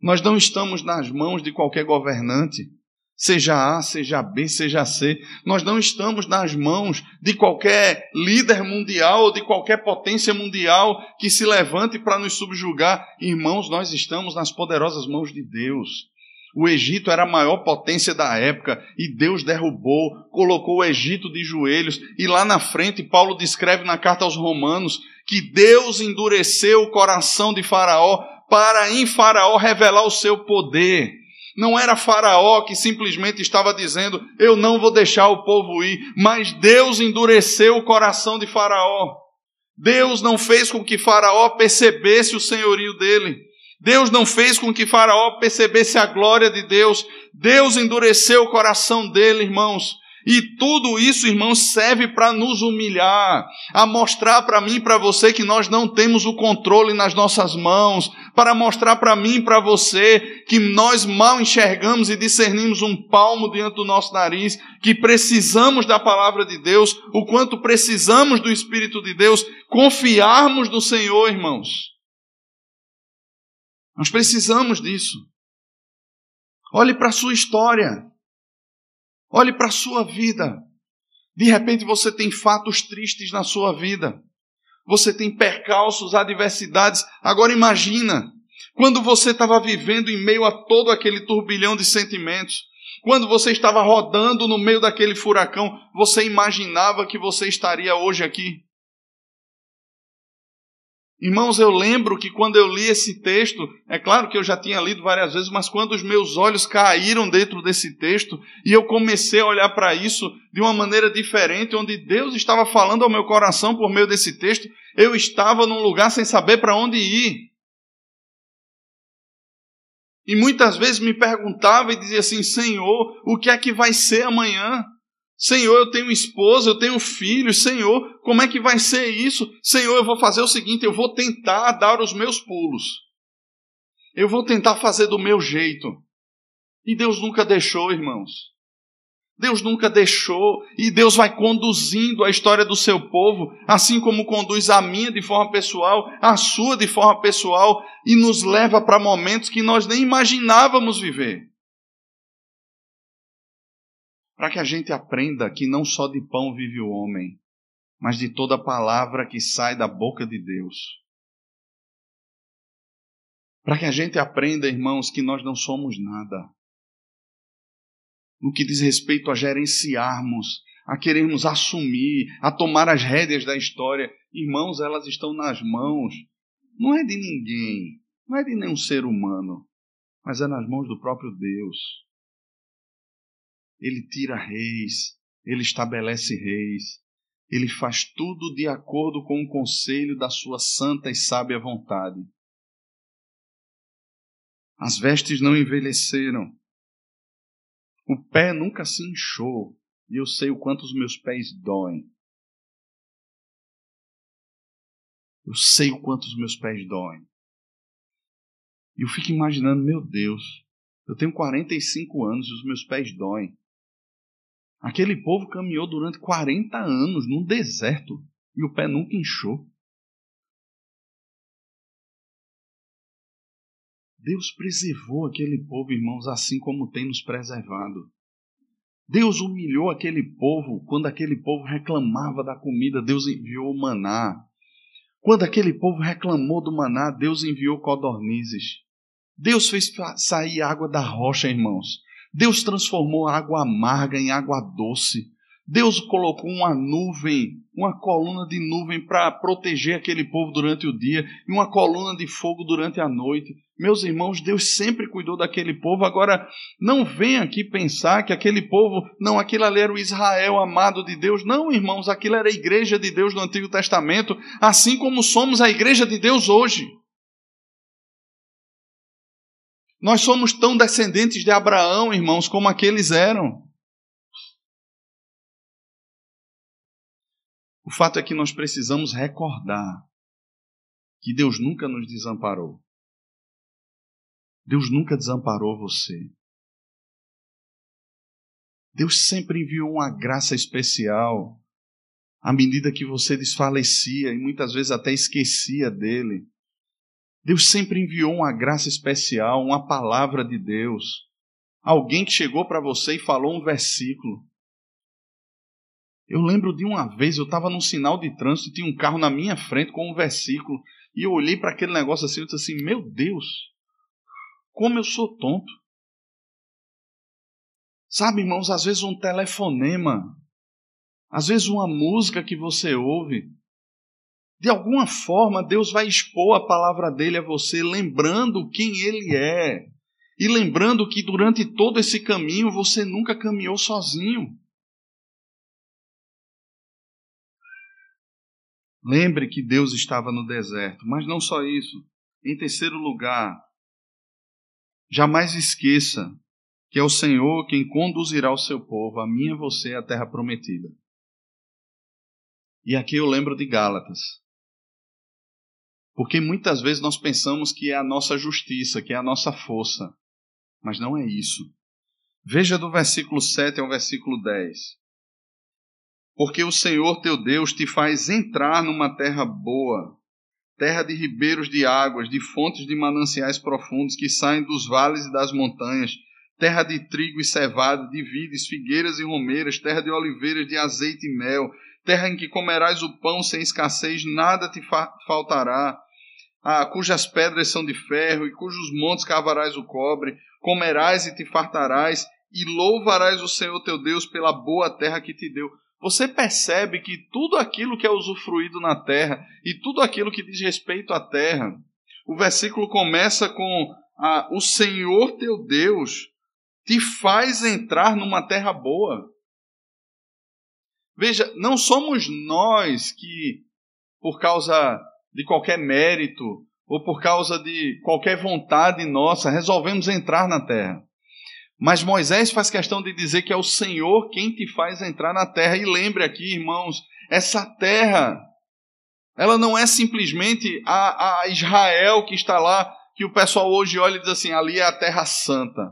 Nós não estamos nas mãos de qualquer governante, seja A, seja B, seja C. Nós não estamos nas mãos de qualquer líder mundial ou de qualquer potência mundial que se levante para nos subjugar. Irmãos, nós estamos nas poderosas mãos de Deus. O Egito era a maior potência da época e Deus derrubou, colocou o Egito de joelhos. E lá na frente, Paulo descreve na carta aos Romanos que Deus endureceu o coração de Faraó para em Faraó revelar o seu poder. Não era Faraó que simplesmente estava dizendo: Eu não vou deixar o povo ir, mas Deus endureceu o coração de Faraó. Deus não fez com que Faraó percebesse o senhorio dele. Deus não fez com que Faraó percebesse a glória de Deus. Deus endureceu o coração dele, irmãos. E tudo isso, irmãos, serve para nos humilhar, a mostrar para mim e para você que nós não temos o controle nas nossas mãos, para mostrar para mim e para você que nós mal enxergamos e discernimos um palmo diante do nosso nariz, que precisamos da palavra de Deus, o quanto precisamos do Espírito de Deus, confiarmos no Senhor, irmãos. Nós precisamos disso. Olhe para a sua história. Olhe para a sua vida. De repente você tem fatos tristes na sua vida. Você tem percalços, adversidades. Agora imagina, quando você estava vivendo em meio a todo aquele turbilhão de sentimentos, quando você estava rodando no meio daquele furacão, você imaginava que você estaria hoje aqui? Irmãos, eu lembro que quando eu li esse texto, é claro que eu já tinha lido várias vezes, mas quando os meus olhos caíram dentro desse texto e eu comecei a olhar para isso de uma maneira diferente, onde Deus estava falando ao meu coração por meio desse texto, eu estava num lugar sem saber para onde ir. E muitas vezes me perguntava e dizia assim: Senhor, o que é que vai ser amanhã? Senhor, eu tenho esposa, eu tenho filhos, Senhor, como é que vai ser isso? Senhor, eu vou fazer o seguinte: eu vou tentar dar os meus pulos. Eu vou tentar fazer do meu jeito. E Deus nunca deixou, irmãos. Deus nunca deixou e Deus vai conduzindo a história do seu povo, assim como conduz a minha de forma pessoal, a sua de forma pessoal e nos leva para momentos que nós nem imaginávamos viver para que a gente aprenda que não só de pão vive o homem, mas de toda palavra que sai da boca de Deus. Para que a gente aprenda, irmãos, que nós não somos nada. No que diz respeito a gerenciarmos, a querermos assumir, a tomar as rédeas da história, irmãos, elas estão nas mãos, não é de ninguém, não é de nenhum ser humano, mas é nas mãos do próprio Deus. Ele tira reis, ele estabelece reis, ele faz tudo de acordo com o conselho da sua santa e sábia vontade. As vestes não envelheceram, o pé nunca se inchou, e eu sei o quanto os meus pés doem. Eu sei o quanto os meus pés doem. E eu fico imaginando, meu Deus, eu tenho 45 anos e os meus pés doem. Aquele povo caminhou durante 40 anos num deserto e o pé nunca inchou. Deus preservou aquele povo, irmãos, assim como tem nos preservado. Deus humilhou aquele povo quando aquele povo reclamava da comida, Deus enviou o maná. Quando aquele povo reclamou do maná, Deus enviou codornizes. Deus fez sair água da rocha, irmãos. Deus transformou a água amarga em água doce. Deus colocou uma nuvem, uma coluna de nuvem para proteger aquele povo durante o dia e uma coluna de fogo durante a noite. Meus irmãos, Deus sempre cuidou daquele povo. Agora, não venha aqui pensar que aquele povo, não, aquilo ali era o Israel amado de Deus. Não, irmãos, aquilo era a igreja de Deus no Antigo Testamento, assim como somos a igreja de Deus hoje. Nós somos tão descendentes de Abraão, irmãos, como aqueles eram. O fato é que nós precisamos recordar que Deus nunca nos desamparou. Deus nunca desamparou você. Deus sempre enviou uma graça especial à medida que você desfalecia e muitas vezes até esquecia dele. Deus sempre enviou uma graça especial, uma palavra de Deus. Alguém que chegou para você e falou um versículo. Eu lembro de uma vez, eu estava num sinal de trânsito tinha um carro na minha frente com um versículo. E eu olhei para aquele negócio assim e disse assim: Meu Deus, como eu sou tonto. Sabe, irmãos, às vezes um telefonema, às vezes uma música que você ouve, de alguma forma, Deus vai expor a palavra dele a você, lembrando quem ele é. E lembrando que durante todo esse caminho você nunca caminhou sozinho. Lembre que Deus estava no deserto, mas não só isso. Em terceiro lugar, jamais esqueça que é o Senhor quem conduzirá o seu povo, a mim e você, à terra prometida. E aqui eu lembro de Gálatas. Porque muitas vezes nós pensamos que é a nossa justiça, que é a nossa força. Mas não é isso. Veja do versículo 7 ao versículo 10. Porque o Senhor teu Deus te faz entrar numa terra boa, terra de ribeiros de águas, de fontes de mananciais profundos que saem dos vales e das montanhas, terra de trigo e cevada, de vides, figueiras e romeiras, terra de oliveiras, de azeite e mel, terra em que comerás o pão sem escassez, nada te fa faltará ah, cujas pedras são de ferro, e cujos montes cavarás o cobre, comerás e te fartarás, e louvarás o Senhor teu Deus pela boa terra que te deu. você percebe que tudo aquilo que é usufruído na terra e tudo aquilo que diz respeito à terra, o versículo começa com a, o Senhor teu Deus te faz entrar numa terra boa. Veja, não somos nós que, por causa de qualquer mérito ou por causa de qualquer vontade nossa, resolvemos entrar na terra. Mas Moisés faz questão de dizer que é o Senhor quem te faz entrar na terra. E lembre aqui, irmãos, essa terra, ela não é simplesmente a, a Israel que está lá, que o pessoal hoje olha e diz assim: ali é a terra santa.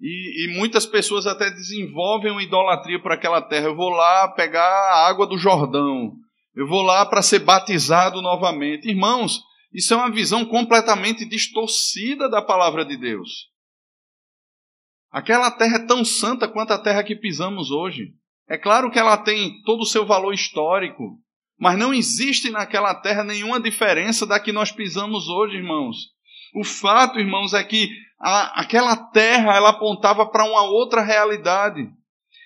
E, e, muitas pessoas até desenvolvem uma idolatria por aquela terra. Eu vou lá pegar a água do Jordão. Eu vou lá para ser batizado novamente. Irmãos, isso é uma visão completamente distorcida da palavra de Deus. Aquela terra é tão santa quanto a terra que pisamos hoje. É claro que ela tem todo o seu valor histórico, mas não existe naquela terra nenhuma diferença da que nós pisamos hoje, irmãos. O fato, irmãos, é que a, aquela terra ela apontava para uma outra realidade.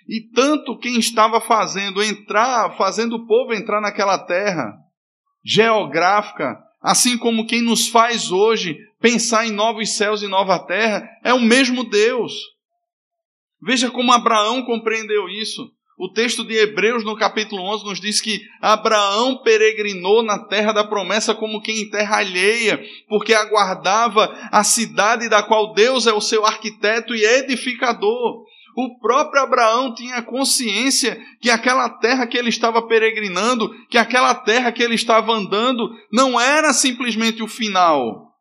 E tanto quem estava fazendo entrar, fazendo o povo entrar naquela terra geográfica, assim como quem nos faz hoje pensar em novos céus e nova terra, é o mesmo Deus. Veja como Abraão compreendeu isso. O texto de Hebreus, no capítulo 11, nos diz que Abraão peregrinou na terra da promessa como quem em terra alheia, porque aguardava a cidade da qual Deus é o seu arquiteto e edificador. O próprio Abraão tinha consciência que aquela terra que ele estava peregrinando, que aquela terra que ele estava andando, não era simplesmente o final,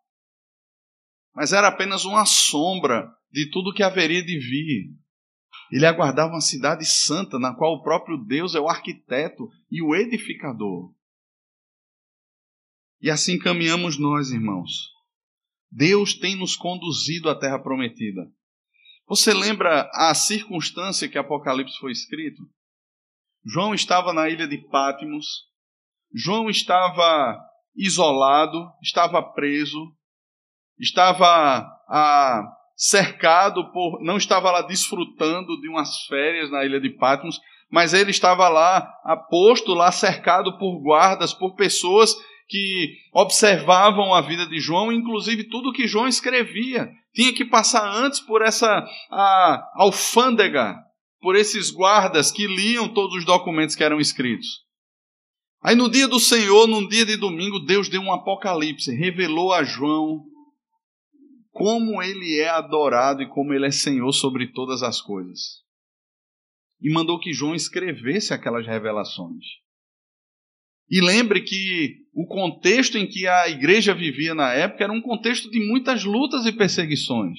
mas era apenas uma sombra de tudo que haveria de vir. Ele aguardava uma cidade santa, na qual o próprio Deus é o arquiteto e o edificador. E assim caminhamos nós, irmãos. Deus tem nos conduzido à terra prometida. Você lembra a circunstância que Apocalipse foi escrito? João estava na ilha de Pátimos. João estava isolado, estava preso, estava a cercado por. não estava lá desfrutando de umas férias na ilha de Patmos, mas ele estava lá, aposto lá, cercado por guardas, por pessoas que observavam a vida de João, inclusive tudo que João escrevia. Tinha que passar antes por essa alfândega, por esses guardas que liam todos os documentos que eram escritos. Aí no dia do Senhor, num dia de domingo, Deus deu um apocalipse, revelou a João como ele é adorado e como ele é Senhor sobre todas as coisas. E mandou que João escrevesse aquelas revelações. E lembre que o contexto em que a igreja vivia na época era um contexto de muitas lutas e perseguições.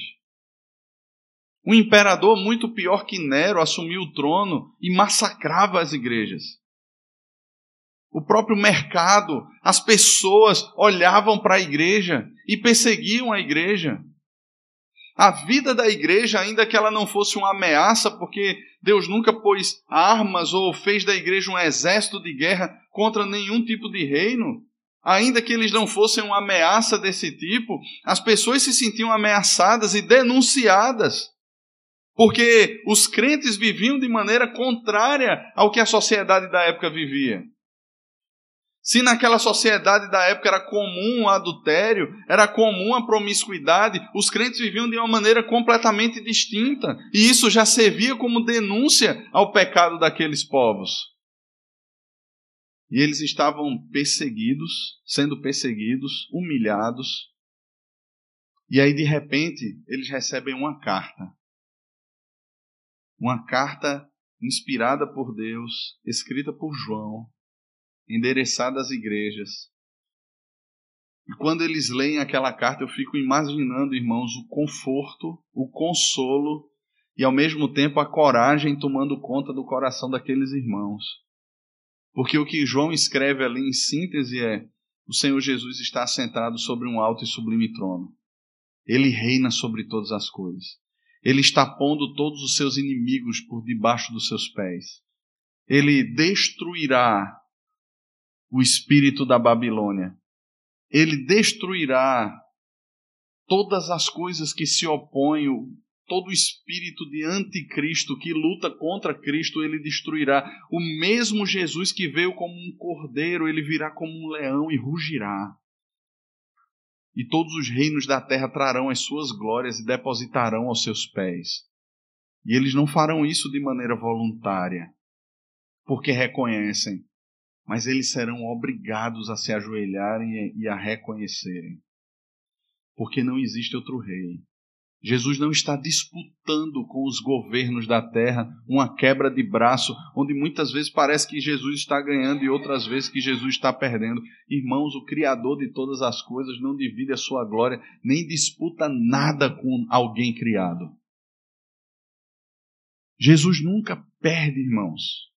Um imperador muito pior que Nero assumiu o trono e massacrava as igrejas. O próprio mercado, as pessoas olhavam para a igreja e perseguiam a igreja. A vida da igreja, ainda que ela não fosse uma ameaça, porque Deus nunca pôs armas ou fez da igreja um exército de guerra contra nenhum tipo de reino, ainda que eles não fossem uma ameaça desse tipo, as pessoas se sentiam ameaçadas e denunciadas. Porque os crentes viviam de maneira contrária ao que a sociedade da época vivia. Se naquela sociedade da época era comum o adultério, era comum a promiscuidade, os crentes viviam de uma maneira completamente distinta. E isso já servia como denúncia ao pecado daqueles povos. E eles estavam perseguidos, sendo perseguidos, humilhados. E aí, de repente, eles recebem uma carta. Uma carta inspirada por Deus, escrita por João, endereçada às igrejas. E quando eles leem aquela carta, eu fico imaginando, irmãos, o conforto, o consolo e ao mesmo tempo a coragem tomando conta do coração daqueles irmãos. Porque o que João escreve ali em síntese é: o Senhor Jesus está sentado sobre um alto e sublime trono. Ele reina sobre todas as coisas. Ele está pondo todos os seus inimigos por debaixo dos seus pés. Ele destruirá o espírito da Babilônia. Ele destruirá todas as coisas que se opõem, todo espírito de anticristo que luta contra Cristo, ele destruirá. O mesmo Jesus que veio como um cordeiro, ele virá como um leão e rugirá. E todos os reinos da terra trarão as suas glórias e depositarão aos seus pés. E eles não farão isso de maneira voluntária, porque reconhecem, mas eles serão obrigados a se ajoelharem e a reconhecerem. Porque não existe outro rei Jesus não está disputando com os governos da terra uma quebra de braço, onde muitas vezes parece que Jesus está ganhando e outras vezes que Jesus está perdendo. Irmãos, o Criador de todas as coisas não divide a sua glória, nem disputa nada com alguém criado. Jesus nunca perde, irmãos.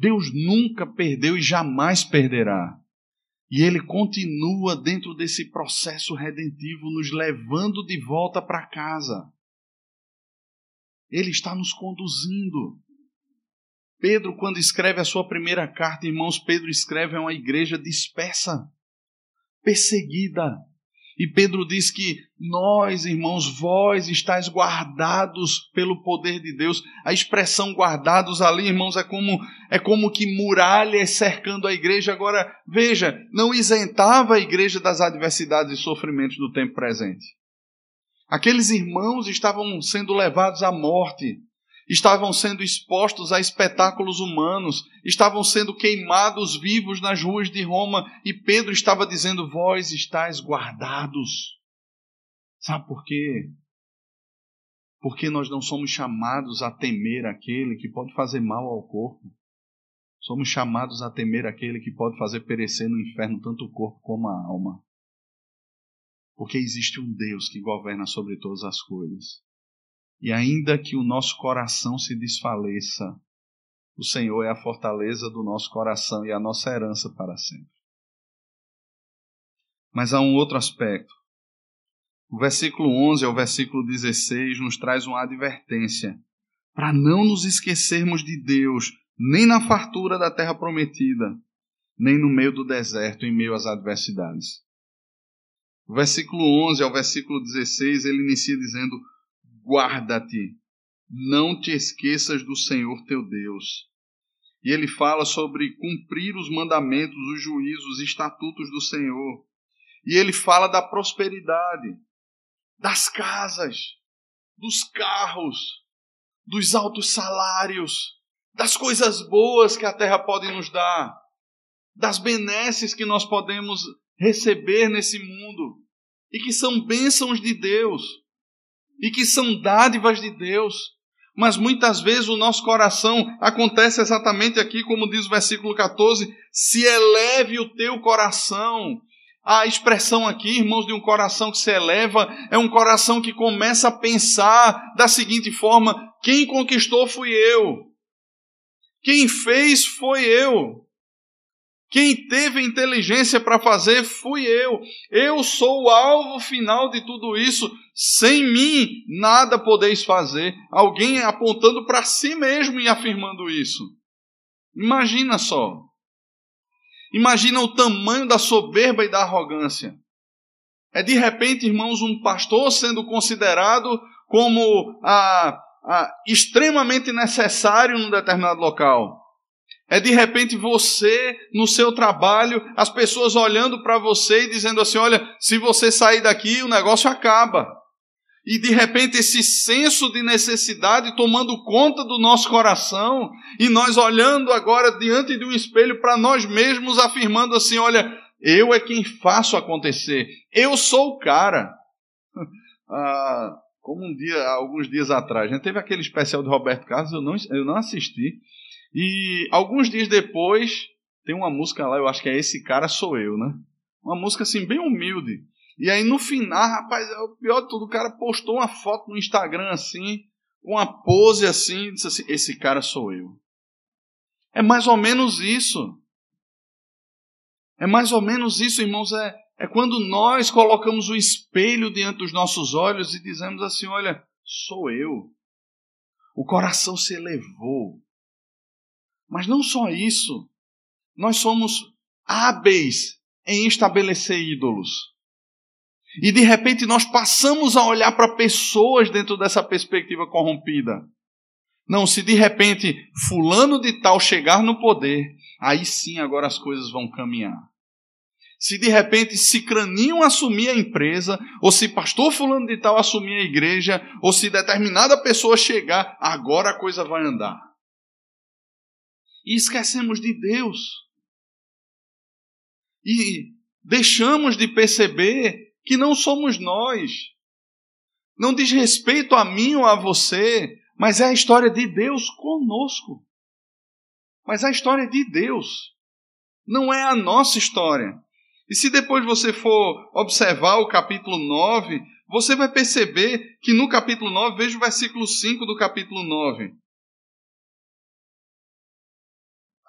Deus nunca perdeu e jamais perderá. E ele continua dentro desse processo redentivo, nos levando de volta para casa. Ele está nos conduzindo. Pedro, quando escreve a sua primeira carta, irmãos, Pedro escreve a uma igreja dispersa, perseguida, e Pedro diz que nós, irmãos, vós estáis guardados pelo poder de Deus. A expressão guardados ali, irmãos, é como é como que muralhas cercando a igreja. Agora, veja, não isentava a igreja das adversidades e sofrimentos do tempo presente. Aqueles irmãos estavam sendo levados à morte, estavam sendo expostos a espetáculos humanos, estavam sendo queimados vivos nas ruas de Roma, e Pedro estava dizendo: Vós estáis guardados. Sabe por quê? Porque nós não somos chamados a temer aquele que pode fazer mal ao corpo. Somos chamados a temer aquele que pode fazer perecer no inferno tanto o corpo como a alma. Porque existe um Deus que governa sobre todas as coisas. E ainda que o nosso coração se desfaleça, o Senhor é a fortaleza do nosso coração e a nossa herança para sempre. Mas há um outro aspecto. O versículo 11 ao versículo 16 nos traz uma advertência para não nos esquecermos de Deus, nem na fartura da terra prometida, nem no meio do deserto, em meio às adversidades. O versículo 11 ao versículo 16 ele inicia dizendo: guarda-te, não te esqueças do Senhor teu Deus. E ele fala sobre cumprir os mandamentos, os juízos, os estatutos do Senhor. E ele fala da prosperidade, das casas, dos carros, dos altos salários, das coisas boas que a terra pode nos dar, das benesses que nós podemos receber nesse mundo e que são bênçãos de Deus e que são dádivas de Deus. Mas muitas vezes o nosso coração acontece exatamente aqui, como diz o versículo 14: se eleve o teu coração. A expressão aqui, irmãos, de um coração que se eleva, é um coração que começa a pensar da seguinte forma: quem conquistou fui eu, quem fez foi eu. Quem teve inteligência para fazer fui eu. Eu sou o alvo final de tudo isso. Sem mim, nada podeis fazer. Alguém apontando para si mesmo e afirmando isso. Imagina só. Imagina o tamanho da soberba e da arrogância. É de repente, irmãos, um pastor sendo considerado como ah, ah, extremamente necessário num determinado local. É de repente você, no seu trabalho, as pessoas olhando para você e dizendo assim: olha, se você sair daqui, o negócio acaba. E de repente esse senso de necessidade tomando conta do nosso coração, e nós olhando agora diante de um espelho para nós mesmos, afirmando assim: olha, eu é quem faço acontecer, eu sou o cara. ah, como um dia, alguns dias atrás, né, teve aquele especial de Roberto Carlos, eu não, eu não assisti, e alguns dias depois, tem uma música lá, eu acho que é Esse Cara Sou Eu, né? Uma música assim, bem humilde. E aí no final, rapaz, é o pior de tudo, o cara postou uma foto no Instagram assim, uma pose assim, disse assim: Esse cara sou eu. É mais ou menos isso. É mais ou menos isso, irmãos. É, é quando nós colocamos o espelho diante dos nossos olhos e dizemos assim: Olha, sou eu. O coração se elevou. Mas não só isso, nós somos hábeis em estabelecer ídolos. E de repente nós passamos a olhar para pessoas dentro dessa perspectiva corrompida. Não, se de repente fulano de tal chegar no poder, aí sim agora as coisas vão caminhar. Se de repente Cicraninho assumir a empresa, ou se pastor fulano de tal assumir a igreja, ou se determinada pessoa chegar, agora a coisa vai andar. E esquecemos de Deus. E deixamos de perceber que não somos nós. Não diz respeito a mim ou a você, mas é a história de Deus conosco. Mas é a história de Deus. Não é a nossa história. E se depois você for observar o capítulo 9, você vai perceber que no capítulo 9, veja o versículo 5 do capítulo 9.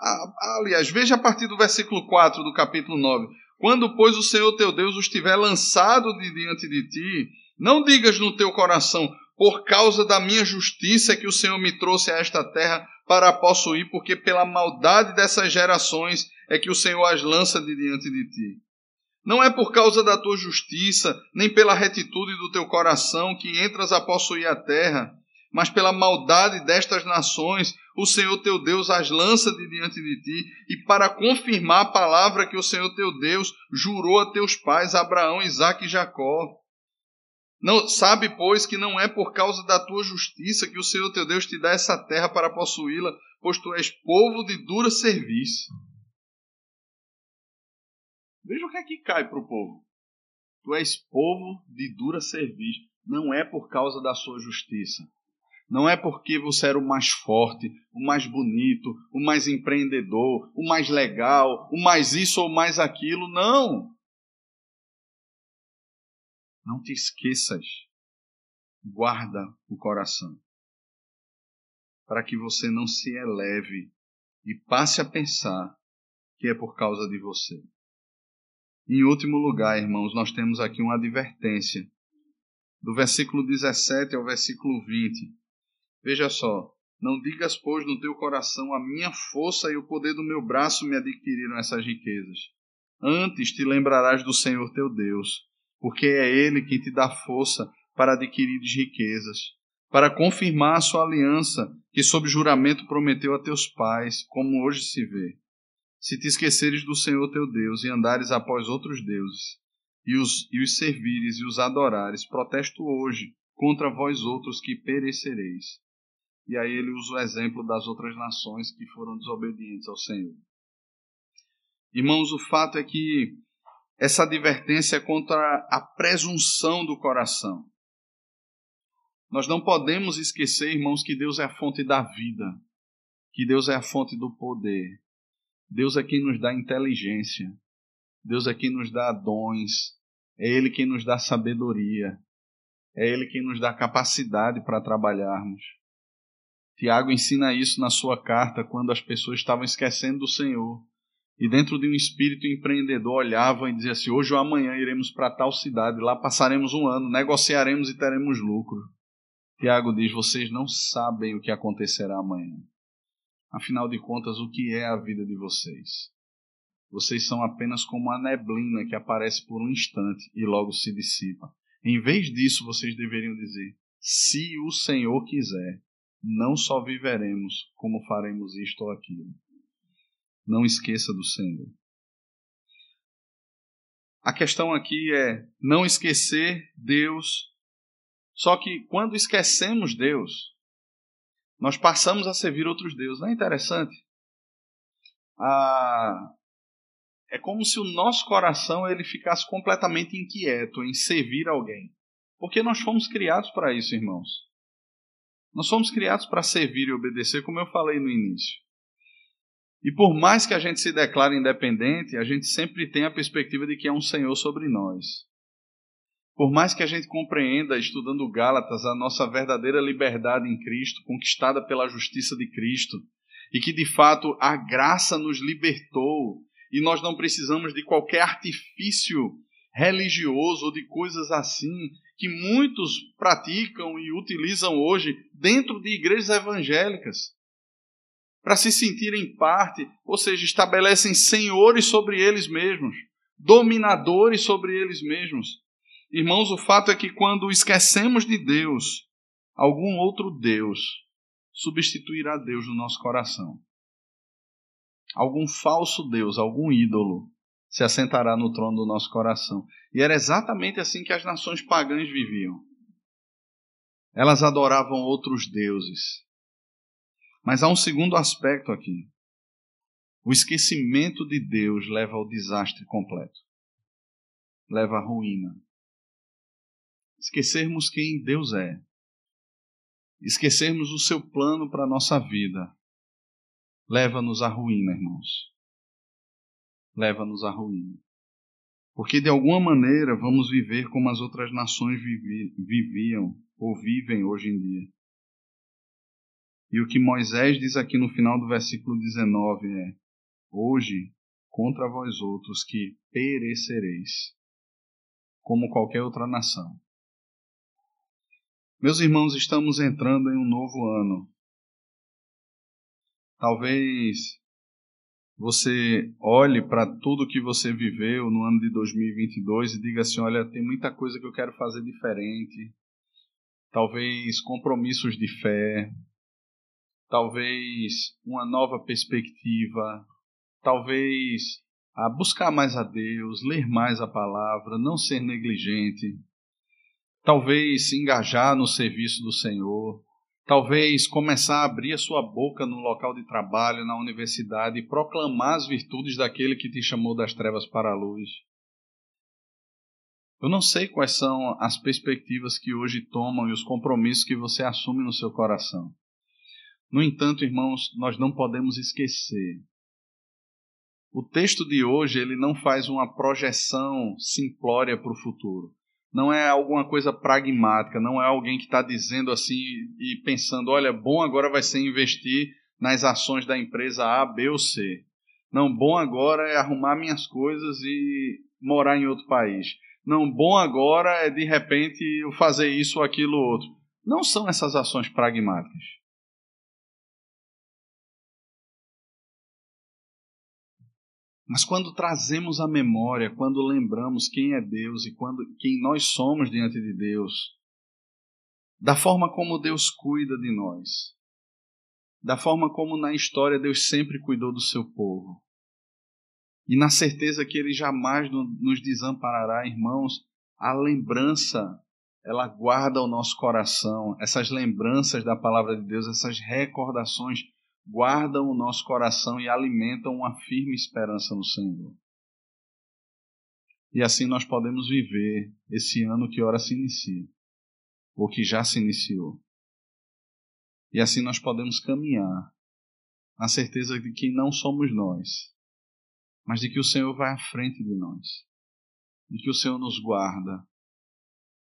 Aliás, veja a partir do versículo 4 do capítulo 9. Quando, pois, o Senhor teu Deus os tiver lançado de diante de ti, não digas no teu coração, por causa da minha justiça que o Senhor me trouxe a esta terra para possuir, porque pela maldade dessas gerações é que o Senhor as lança de diante de ti. Não é por causa da tua justiça, nem pela retitude do teu coração que entras a possuir a terra, mas pela maldade destas nações, o Senhor teu Deus as lança de diante de ti, e para confirmar a palavra que o Senhor teu Deus jurou a teus pais, Abraão, Isaque e Jacó. Não, sabe, pois, que não é por causa da tua justiça que o Senhor teu Deus te dá essa terra para possuí-la, pois tu és povo de dura serviço. Veja o que é que cai para o povo. Tu és povo de dura serviço. Não é por causa da sua justiça não é porque você era o mais forte, o mais bonito, o mais empreendedor, o mais legal, o mais isso ou mais aquilo. Não. Não te esqueças. Guarda o coração. Para que você não se eleve e passe a pensar que é por causa de você. Em último lugar, irmãos, nós temos aqui uma advertência. Do versículo 17 ao versículo 20 Veja só, não digas, pois, no teu coração, a minha força e o poder do meu braço me adquiriram essas riquezas. Antes te lembrarás do Senhor teu Deus, porque é Ele quem te dá força para adquirir riquezas, para confirmar a sua aliança, que sob juramento prometeu a teus pais, como hoje se vê. Se te esqueceres do Senhor teu Deus e andares após outros deuses, e os, e os servires e os adorares, protesto hoje contra vós outros que perecereis. E aí ele usa o exemplo das outras nações que foram desobedientes ao Senhor. Irmãos, o fato é que essa advertência é contra a presunção do coração. Nós não podemos esquecer, irmãos, que Deus é a fonte da vida, que Deus é a fonte do poder. Deus é quem nos dá inteligência, Deus é quem nos dá dons, é Ele quem nos dá sabedoria, é Ele quem nos dá capacidade para trabalharmos. Tiago ensina isso na sua carta quando as pessoas estavam esquecendo do Senhor. E dentro de um espírito empreendedor olhavam e diziam assim: hoje ou amanhã iremos para tal cidade, lá passaremos um ano, negociaremos e teremos lucro. Tiago diz: vocês não sabem o que acontecerá amanhã. Afinal de contas, o que é a vida de vocês? Vocês são apenas como a neblina que aparece por um instante e logo se dissipa. Em vez disso, vocês deveriam dizer: se o Senhor quiser, não só viveremos, como faremos isto ou aquilo. Não esqueça do Senhor. A questão aqui é não esquecer Deus. Só que quando esquecemos Deus, nós passamos a servir outros deuses. Não é interessante? Ah, é como se o nosso coração ele ficasse completamente inquieto em servir alguém. Porque nós fomos criados para isso, irmãos. Nós somos criados para servir e obedecer, como eu falei no início. E por mais que a gente se declare independente, a gente sempre tem a perspectiva de que é um Senhor sobre nós. Por mais que a gente compreenda, estudando Gálatas, a nossa verdadeira liberdade em Cristo, conquistada pela justiça de Cristo, e que de fato a graça nos libertou, e nós não precisamos de qualquer artifício religioso ou de coisas assim que muitos praticam e utilizam hoje dentro de igrejas evangélicas para se sentirem parte, ou seja, estabelecem senhores sobre eles mesmos, dominadores sobre eles mesmos. Irmãos, o fato é que quando esquecemos de Deus, algum outro Deus substituirá Deus no nosso coração. Algum falso Deus, algum ídolo, se assentará no trono do nosso coração. E era exatamente assim que as nações pagãs viviam. Elas adoravam outros deuses. Mas há um segundo aspecto aqui. O esquecimento de Deus leva ao desastre completo. Leva à ruína. Esquecermos quem Deus é. Esquecermos o seu plano para a nossa vida. Leva-nos à ruína, irmãos. Leva-nos à ruína. Porque de alguma maneira vamos viver como as outras nações viviam ou vivem hoje em dia. E o que Moisés diz aqui no final do versículo 19 é: Hoje, contra vós outros que perecereis, como qualquer outra nação. Meus irmãos, estamos entrando em um novo ano. Talvez você olhe para tudo que você viveu no ano de 2022 e diga assim: olha, tem muita coisa que eu quero fazer diferente. Talvez compromissos de fé, talvez uma nova perspectiva, talvez a buscar mais a Deus, ler mais a palavra, não ser negligente, talvez se engajar no serviço do Senhor, talvez começar a abrir a sua boca no local de trabalho, na universidade e proclamar as virtudes daquele que te chamou das trevas para a luz. Eu não sei quais são as perspectivas que hoje tomam e os compromissos que você assume no seu coração. No entanto, irmãos, nós não podemos esquecer o texto de hoje ele não faz uma projeção simplória para o futuro. Não é alguma coisa pragmática, não é alguém que está dizendo assim e pensando, olha, bom agora vai ser investir nas ações da empresa A, B ou C. Não, bom agora é arrumar minhas coisas e morar em outro país. Não, bom agora é de repente eu fazer isso ou aquilo ou outro. Não são essas ações pragmáticas. Mas quando trazemos a memória, quando lembramos quem é Deus e quando, quem nós somos diante de Deus, da forma como Deus cuida de nós, da forma como na história Deus sempre cuidou do seu povo, e na certeza que Ele jamais nos desamparará, irmãos, a lembrança, ela guarda o nosso coração, essas lembranças da palavra de Deus, essas recordações guardam o nosso coração e alimentam uma firme esperança no Senhor. E assim nós podemos viver esse ano que ora se inicia, ou que já se iniciou. E assim nós podemos caminhar na certeza de que não somos nós, mas de que o Senhor vai à frente de nós, de que o Senhor nos guarda,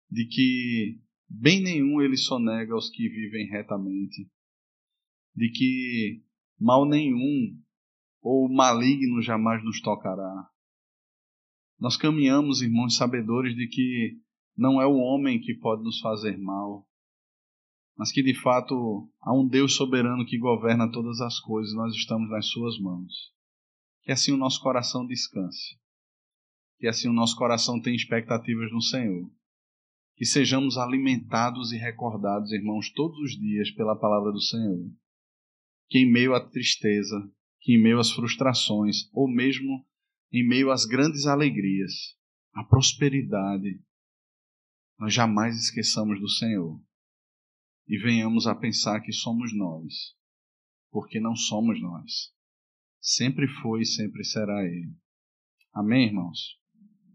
de que bem nenhum ele sonega aos que vivem retamente, de que mal nenhum ou maligno jamais nos tocará. Nós caminhamos, irmãos, sabedores de que não é o homem que pode nos fazer mal, mas que de fato há um Deus soberano que governa todas as coisas, nós estamos nas Suas mãos. Que assim o nosso coração descanse, que assim o nosso coração tenha expectativas no Senhor, que sejamos alimentados e recordados, irmãos, todos os dias pela palavra do Senhor que em meio à tristeza, que em meio às frustrações, ou mesmo em meio às grandes alegrias, à prosperidade, nós jamais esqueçamos do Senhor e venhamos a pensar que somos nós, porque não somos nós. Sempre foi e sempre será Ele. Amém, irmãos?